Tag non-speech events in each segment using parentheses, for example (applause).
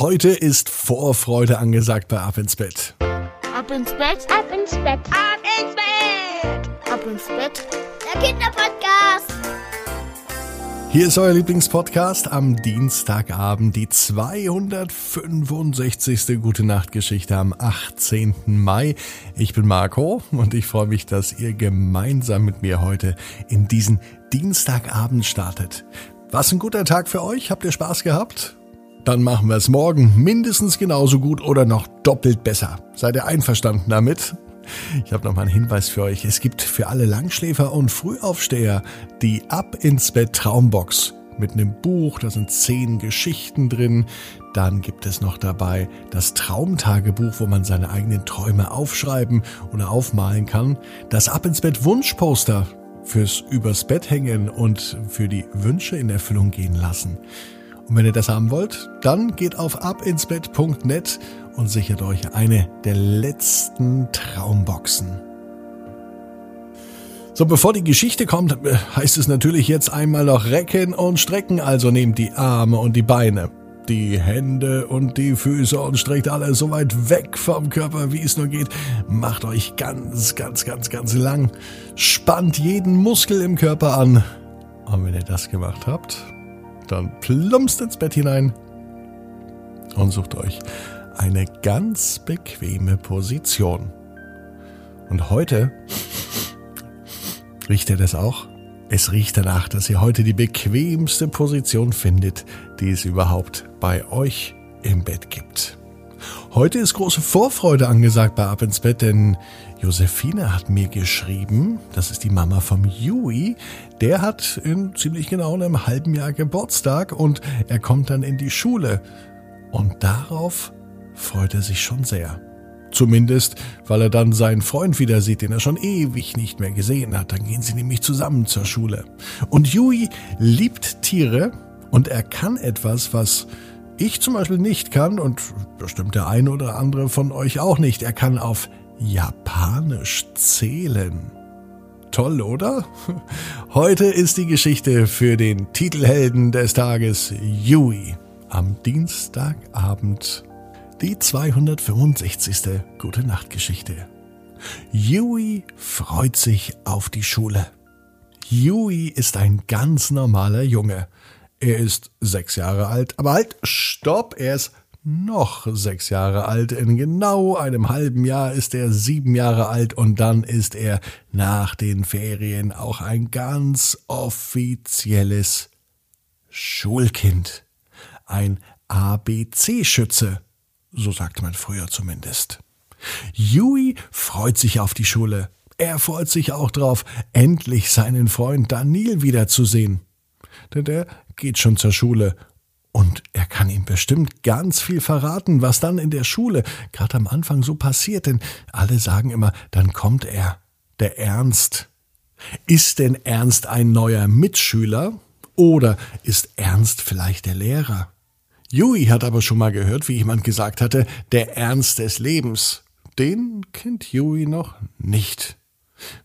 Heute ist Vorfreude angesagt bei Ab ins Bett. Ab ins Bett, ab ins Bett, ab ins Bett, ab ins Bett. Der Kinderpodcast. Hier ist euer Lieblingspodcast am Dienstagabend, die 265. Gute Nacht Geschichte am 18. Mai. Ich bin Marco und ich freue mich, dass ihr gemeinsam mit mir heute in diesen Dienstagabend startet. Was ein guter Tag für euch? Habt ihr Spaß gehabt? Dann machen wir es morgen mindestens genauso gut oder noch doppelt besser. Seid ihr einverstanden damit? Ich habe noch mal einen Hinweis für euch. Es gibt für alle Langschläfer und Frühaufsteher die Ab ins Bett Traumbox mit einem Buch, da sind zehn Geschichten drin. Dann gibt es noch dabei das Traumtagebuch, wo man seine eigenen Träume aufschreiben oder aufmalen kann. Das Ab ins Bett Wunschposter fürs Übers Bett hängen und für die Wünsche in Erfüllung gehen lassen. Und wenn ihr das haben wollt, dann geht auf abinsbett.net und sichert euch eine der letzten Traumboxen. So, bevor die Geschichte kommt, heißt es natürlich jetzt einmal noch recken und strecken, also nehmt die Arme und die Beine, die Hände und die Füße und streckt alles so weit weg vom Körper, wie es nur geht. Macht euch ganz, ganz, ganz, ganz lang. Spannt jeden Muskel im Körper an. Und wenn ihr das gemacht habt, dann plumpst ins Bett hinein und sucht euch eine ganz bequeme Position. Und heute riecht ihr das auch? Es riecht danach, dass ihr heute die bequemste Position findet, die es überhaupt bei euch im Bett gibt. Heute ist große Vorfreude angesagt bei Ab ins Bett, denn Josephine hat mir geschrieben, das ist die Mama vom Yui, der hat in ziemlich genau einem halben Jahr Geburtstag und er kommt dann in die Schule. Und darauf freut er sich schon sehr. Zumindest, weil er dann seinen Freund wieder sieht, den er schon ewig nicht mehr gesehen hat. Dann gehen sie nämlich zusammen zur Schule. Und Yui liebt Tiere und er kann etwas, was ich zum Beispiel nicht kann und bestimmt der eine oder andere von euch auch nicht. Er kann auf Japanisch zählen. Toll, oder? (laughs) Heute ist die Geschichte für den Titelhelden des Tages, Yui. Am Dienstagabend die 265. Gute Nacht Geschichte. Yui freut sich auf die Schule. Yui ist ein ganz normaler Junge. Er ist sechs Jahre alt, aber halt, stopp, er ist noch sechs Jahre alt. In genau einem halben Jahr ist er sieben Jahre alt und dann ist er nach den Ferien auch ein ganz offizielles Schulkind. Ein ABC-Schütze, so sagte man früher zumindest. Yui freut sich auf die Schule. Er freut sich auch drauf, endlich seinen Freund Daniel wiederzusehen denn der geht schon zur Schule. Und er kann ihm bestimmt ganz viel verraten, was dann in der Schule gerade am Anfang so passiert, denn alle sagen immer, dann kommt er, der Ernst. Ist denn Ernst ein neuer Mitschüler oder ist Ernst vielleicht der Lehrer? Jui hat aber schon mal gehört, wie jemand gesagt hatte, der Ernst des Lebens. Den kennt Jui noch nicht.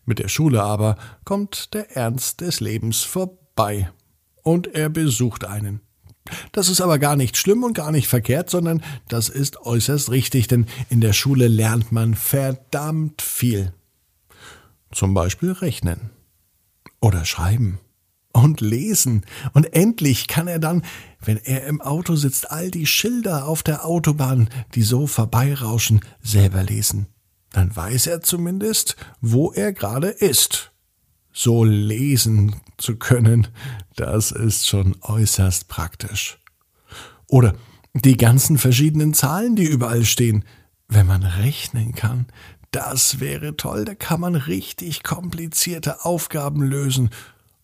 Mit der Schule aber kommt der Ernst des Lebens vorbei und er besucht einen. Das ist aber gar nicht schlimm und gar nicht verkehrt, sondern das ist äußerst richtig, denn in der Schule lernt man verdammt viel. Zum Beispiel rechnen oder schreiben und lesen. Und endlich kann er dann, wenn er im Auto sitzt, all die Schilder auf der Autobahn, die so vorbeirauschen, selber lesen. Dann weiß er zumindest, wo er gerade ist so lesen zu können, das ist schon äußerst praktisch. Oder die ganzen verschiedenen Zahlen, die überall stehen, wenn man rechnen kann, das wäre toll, da kann man richtig komplizierte Aufgaben lösen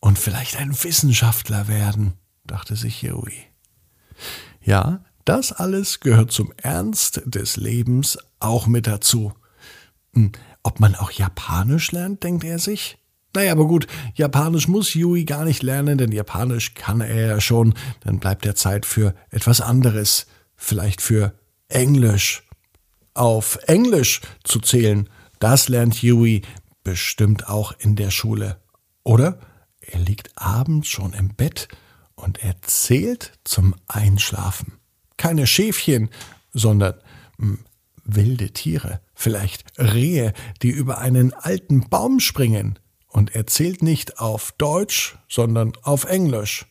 und vielleicht ein Wissenschaftler werden, dachte sich Joey. Ja, das alles gehört zum Ernst des Lebens auch mit dazu. Hm, ob man auch Japanisch lernt, denkt er sich? Naja, aber gut, Japanisch muss Yui gar nicht lernen, denn Japanisch kann er ja schon. Dann bleibt er Zeit für etwas anderes. Vielleicht für Englisch. Auf Englisch zu zählen, das lernt Yui bestimmt auch in der Schule. Oder er liegt abends schon im Bett und er zählt zum Einschlafen. keine Schäfchen, sondern mh, hm, wilde Tiere, vielleicht Rehe, die über einen alten Baum springen. Und er zählt nicht auf Deutsch, sondern auf Englisch.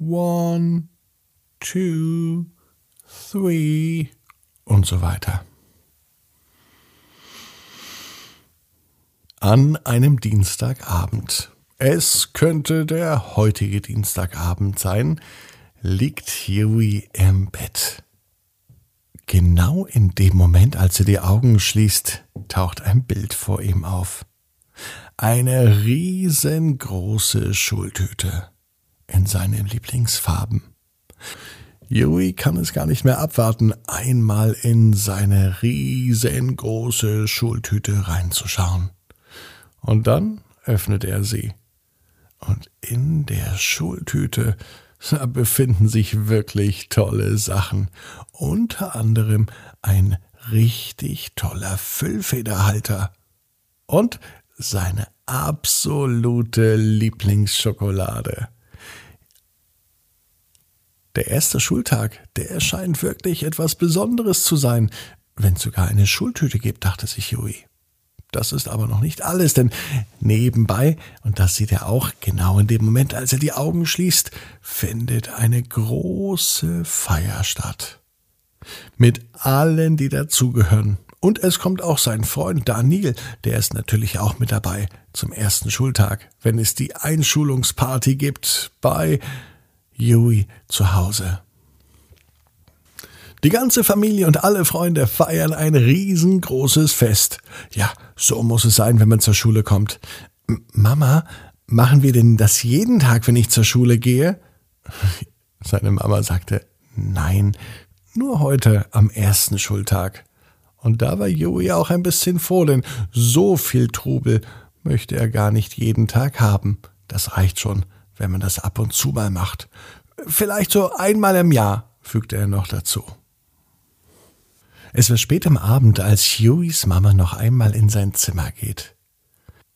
One, two, three und so weiter. An einem Dienstagabend, es könnte der heutige Dienstagabend sein, liegt Huey im Bett. Genau in dem Moment, als er die Augen schließt, taucht ein Bild vor ihm auf. Eine riesengroße Schultüte in seinen Lieblingsfarben. Yui kann es gar nicht mehr abwarten, einmal in seine riesengroße Schultüte reinzuschauen. Und dann öffnet er sie. Und in der Schultüte da befinden sich wirklich tolle Sachen. Unter anderem ein richtig toller Füllfederhalter. Und seine absolute Lieblingsschokolade. Der erste Schultag, der erscheint wirklich etwas Besonderes zu sein, wenn es sogar eine Schultüte gibt, dachte sich Joey. Das ist aber noch nicht alles, denn nebenbei, und das sieht er auch genau in dem Moment, als er die Augen schließt, findet eine große Feier statt. Mit allen, die dazugehören. Und es kommt auch sein Freund Daniel, der ist natürlich auch mit dabei zum ersten Schultag, wenn es die Einschulungsparty gibt bei Yui zu Hause. Die ganze Familie und alle Freunde feiern ein riesengroßes Fest. Ja, so muss es sein, wenn man zur Schule kommt. M Mama, machen wir denn das jeden Tag, wenn ich zur Schule gehe? (laughs) Seine Mama sagte, nein, nur heute am ersten Schultag. Und da war Joey auch ein bisschen froh, denn so viel Trubel möchte er gar nicht jeden Tag haben. Das reicht schon, wenn man das ab und zu mal macht. Vielleicht so einmal im Jahr, fügte er noch dazu. Es wird spät am Abend, als Hueys Mama noch einmal in sein Zimmer geht.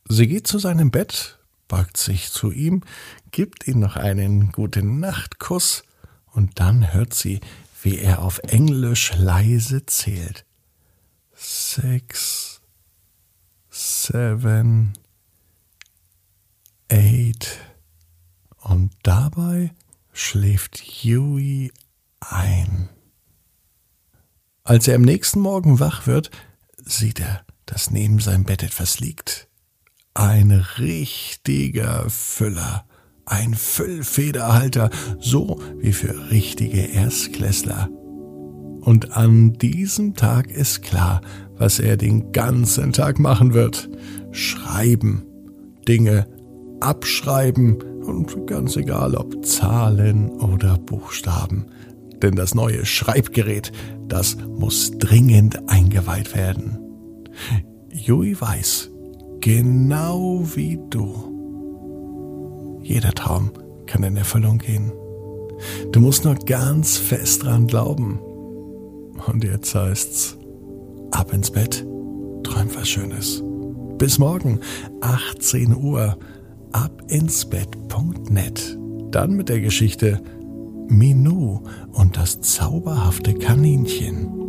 Sie geht zu seinem Bett, beugt sich zu ihm, gibt ihm noch einen guten Nachtkuss und dann hört sie, wie er auf Englisch leise zählt. Six, seven, eight. Und dabei schläft Huey ein. Als er am nächsten Morgen wach wird, sieht er, dass neben seinem Bett etwas liegt. Ein richtiger Füller, ein Füllfederhalter, so wie für richtige Erstklässler. Und an diesem Tag ist klar, was er den ganzen Tag machen wird. Schreiben, Dinge abschreiben und ganz egal ob Zahlen oder Buchstaben denn das neue Schreibgerät, das muss dringend eingeweiht werden. Jui weiß, genau wie du. Jeder Traum kann in Erfüllung gehen. Du musst nur ganz fest dran glauben. Und jetzt heißt's, ab ins Bett, träum was Schönes. Bis morgen, 18 Uhr, abinsbett.net. Dann mit der Geschichte Minou und das zauberhafte Kaninchen.